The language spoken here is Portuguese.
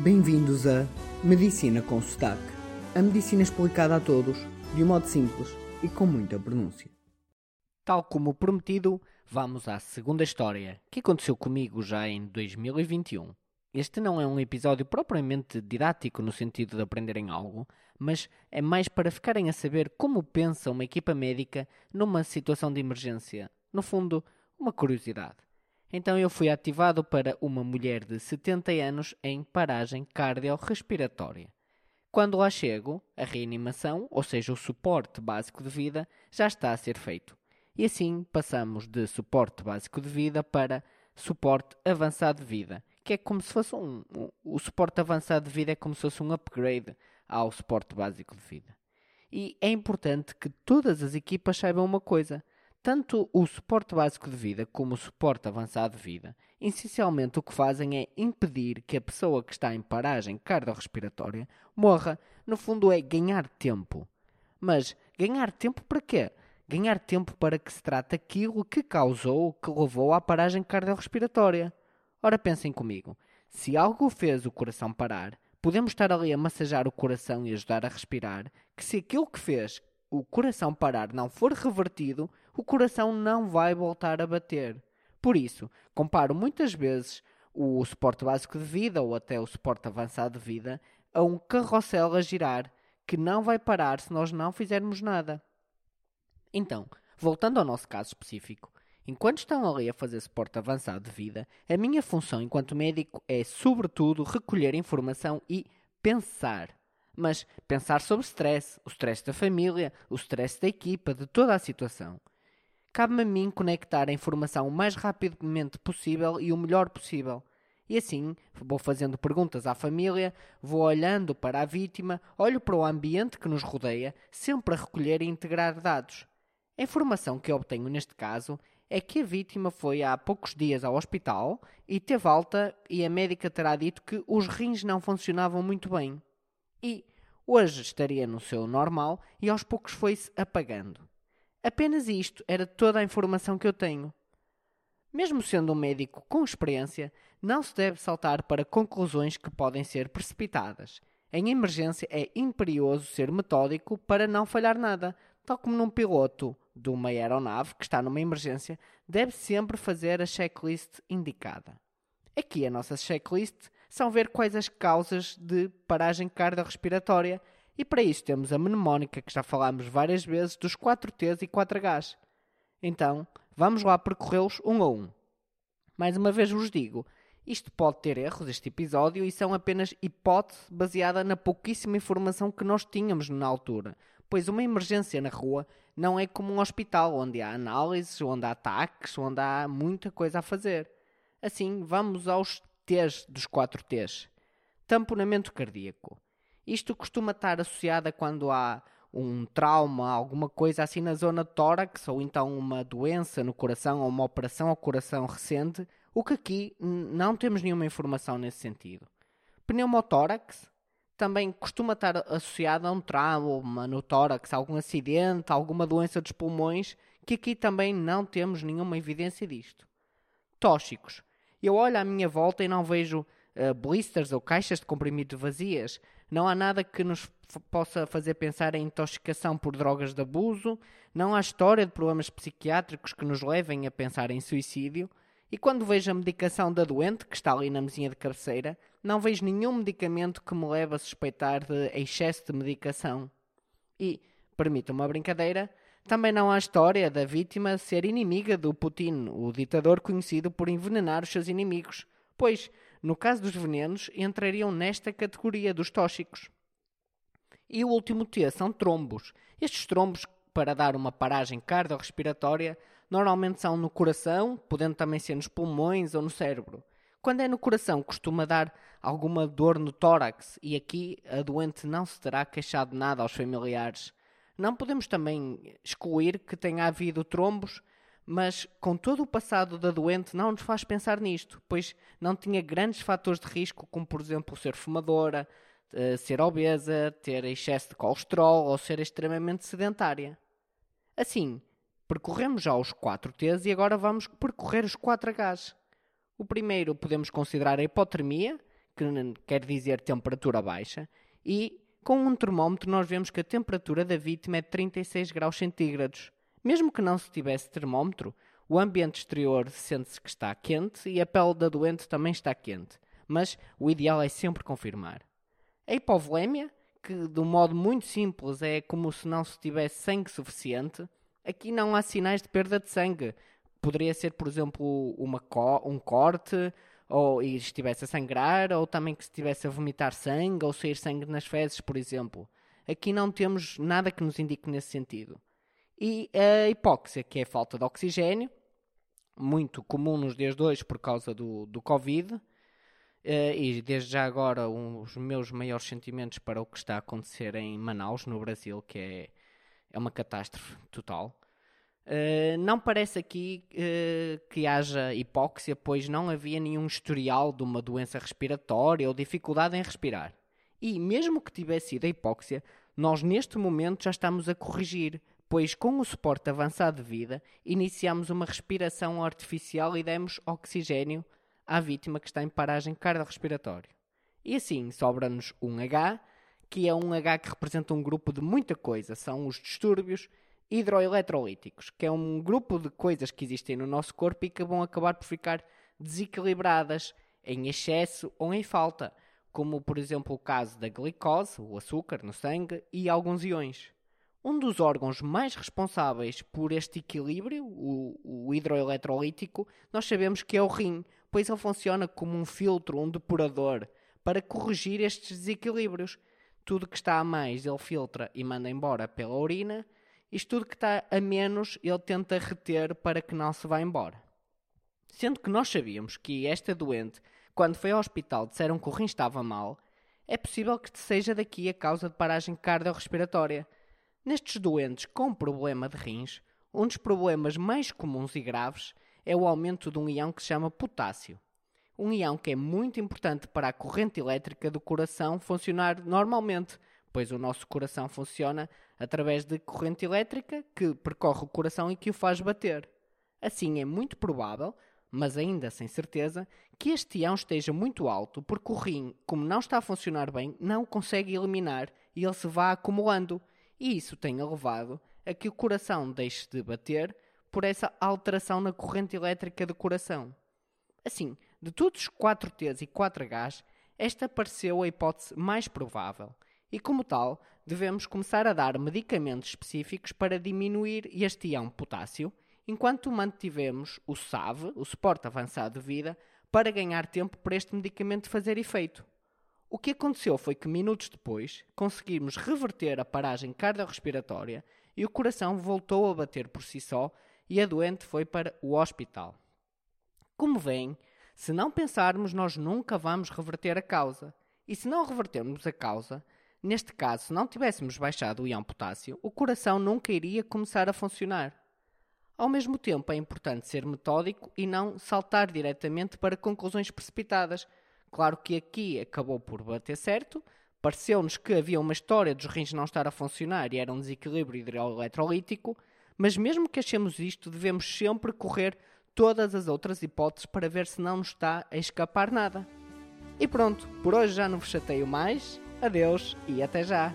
Bem-vindos a Medicina com Sotaque. A medicina explicada a todos, de um modo simples e com muita pronúncia. Tal como prometido, vamos à segunda história, que aconteceu comigo já em 2021. Este não é um episódio propriamente didático no sentido de aprenderem algo, mas é mais para ficarem a saber como pensa uma equipa médica numa situação de emergência. No fundo, uma curiosidade. Então eu fui ativado para uma mulher de 70 anos em paragem cardiorrespiratória. Quando lá chego, a reanimação, ou seja, o suporte básico de vida, já está a ser feito. E assim passamos de suporte básico de vida para suporte avançado de vida, que é como se fosse um, um o suporte avançado de vida é como se fosse um upgrade ao suporte básico de vida. E é importante que todas as equipas saibam uma coisa: tanto o suporte básico de vida como o suporte avançado de vida, essencialmente o que fazem é impedir que a pessoa que está em paragem cardiorrespiratória morra. No fundo, é ganhar tempo. Mas ganhar tempo para quê? Ganhar tempo para que se trate aquilo que causou, que levou à paragem cardiorrespiratória. Ora, pensem comigo: se algo fez o coração parar, podemos estar ali a massajar o coração e ajudar a respirar, que se aquilo que fez o coração parar não for revertido, o coração não vai voltar a bater. Por isso, comparo muitas vezes o suporte básico de vida ou até o suporte avançado de vida a um carrossel a girar que não vai parar se nós não fizermos nada. Então, voltando ao nosso caso específico, enquanto estão ali a fazer suporte avançado de vida, a minha função enquanto médico é, sobretudo, recolher informação e pensar mas pensar sobre stress, o stress da família, o stress da equipa, de toda a situação. Cabe-me a mim conectar a informação o mais rapidamente possível e o melhor possível. E assim, vou fazendo perguntas à família, vou olhando para a vítima, olho para o ambiente que nos rodeia, sempre a recolher e integrar dados. A informação que obtenho neste caso é que a vítima foi há poucos dias ao hospital e teve alta e a médica terá dito que os rins não funcionavam muito bem e hoje estaria no seu normal e aos poucos foi-se apagando. Apenas isto era toda a informação que eu tenho. Mesmo sendo um médico com experiência, não se deve saltar para conclusões que podem ser precipitadas. Em emergência é imperioso ser metódico para não falhar nada, tal como num piloto de uma aeronave que está numa emergência, deve sempre fazer a checklist indicada. Aqui a nossa checklist são ver quais as causas de paragem cardiorrespiratória e para isso temos a mnemónica que já falámos várias vezes dos 4 T's e 4 H's. Então, vamos lá percorrê-los um a um. Mais uma vez vos digo, isto pode ter erros, este episódio, e são apenas hipótese baseada na pouquíssima informação que nós tínhamos na altura, pois uma emergência na rua não é como um hospital onde há análises, onde há ataques, onde há muita coisa a fazer. Assim, vamos aos T's dos 4 T's. Tamponamento cardíaco. Isto costuma estar associado a quando há um trauma, alguma coisa assim na zona tórax, ou então uma doença no coração, ou uma operação ao coração recente, o que aqui não temos nenhuma informação nesse sentido. Pneumotórax também costuma estar associado a um trauma no tórax, algum acidente, alguma doença dos pulmões, que aqui também não temos nenhuma evidência disto. Tóxicos eu olho à minha volta e não vejo uh, blisters ou caixas de comprimido vazias. Não há nada que nos possa fazer pensar em intoxicação por drogas de abuso. Não há história de problemas psiquiátricos que nos levem a pensar em suicídio. E quando vejo a medicação da doente, que está ali na mesinha de cabeceira, não vejo nenhum medicamento que me leve a suspeitar de excesso de medicação. E, permita uma brincadeira, também não há história da vítima ser inimiga do Putin, o ditador conhecido por envenenar os seus inimigos, pois, no caso dos venenos, entrariam nesta categoria dos tóxicos. E o último T são trombos. Estes trombos, para dar uma paragem cardiorrespiratória, normalmente são no coração, podendo também ser nos pulmões ou no cérebro. Quando é no coração, costuma dar alguma dor no tórax e aqui a doente não se terá queixado nada aos familiares. Não podemos também excluir que tenha havido trombos, mas com todo o passado da doente não nos faz pensar nisto, pois não tinha grandes fatores de risco, como por exemplo ser fumadora, eh, ser obesa, ter excesso de colesterol ou ser extremamente sedentária. Assim, percorremos já os 4 T's e agora vamos percorrer os 4 H's. O primeiro podemos considerar a hipotermia, que quer dizer temperatura baixa, e com um termómetro nós vemos que a temperatura da vítima é de 36 graus centígrados. Mesmo que não se tivesse termómetro, o ambiente exterior sente-se que está quente e a pele da doente também está quente, mas o ideal é sempre confirmar. A hipovolemia, que de um modo muito simples é como se não se tivesse sangue suficiente, aqui não há sinais de perda de sangue. Poderia ser, por exemplo, uma co um corte, ou e estivesse a sangrar, ou também que estivesse a vomitar sangue, ou sair sangue nas fezes, por exemplo. Aqui não temos nada que nos indique nesse sentido. E a hipóxia, que é a falta de oxigênio, muito comum nos dias de hoje por causa do, do Covid. Uh, e desde já agora um, os meus maiores sentimentos para o que está a acontecer em Manaus, no Brasil, que é, é uma catástrofe total. Uh, não parece aqui uh, que haja hipóxia, pois não havia nenhum historial de uma doença respiratória ou dificuldade em respirar. E mesmo que tivesse sido a hipóxia, nós neste momento já estamos a corrigir, pois com o suporte avançado de vida, iniciamos uma respiração artificial e demos oxigênio à vítima que está em paragem cardiorrespiratória. E assim sobra-nos um H, que é um H que representa um grupo de muita coisa, são os distúrbios hidroeletrolíticos, que é um grupo de coisas que existem no nosso corpo e que vão acabar por ficar desequilibradas em excesso ou em falta, como por exemplo o caso da glicose, o açúcar no sangue e alguns iões. Um dos órgãos mais responsáveis por este equilíbrio, o, o hidroeletrolítico, nós sabemos que é o rim, pois ele funciona como um filtro, um depurador, para corrigir estes desequilíbrios. Tudo que está a mais ele filtra e manda embora pela urina, e tudo que está a menos ele tenta reter para que não se vá embora. Sendo que nós sabíamos que esta doente, quando foi ao hospital, disseram que o rim estava mal, é possível que seja daqui a causa de paragem cardiorrespiratória. Nestes doentes com problema de rins, um dos problemas mais comuns e graves é o aumento de um íon que se chama potássio. Um íon que é muito importante para a corrente elétrica do coração funcionar normalmente, pois o nosso coração funciona através de corrente elétrica que percorre o coração e que o faz bater. Assim, é muito provável, mas ainda sem certeza, que este íon esteja muito alto, porque o rim, como não está a funcionar bem, não o consegue eliminar e ele se vá acumulando e isso tem levado a que o coração deixe de bater por essa alteração na corrente elétrica do coração. Assim, de todos os 4Ts e 4Hs, esta pareceu a hipótese mais provável, e como tal, devemos começar a dar medicamentos específicos para diminuir este ião potássio, enquanto mantivemos o SAV, o suporte avançado de vida, para ganhar tempo para este medicamento fazer efeito. O que aconteceu foi que minutos depois conseguimos reverter a paragem cardiorrespiratória e o coração voltou a bater por si só e a doente foi para o hospital. Como veem, se não pensarmos, nós nunca vamos reverter a causa. E se não revertermos a causa, neste caso, se não tivéssemos baixado o íon potássio, o coração nunca iria começar a funcionar. Ao mesmo tempo, é importante ser metódico e não saltar diretamente para conclusões precipitadas, Claro que aqui acabou por bater certo. Pareceu-nos que havia uma história dos rins não estar a funcionar e era um desequilíbrio hidroeletrolítico, mas mesmo que achemos isto, devemos sempre correr todas as outras hipóteses para ver se não nos está a escapar nada. E pronto, por hoje já não vos chateio mais. Adeus e até já!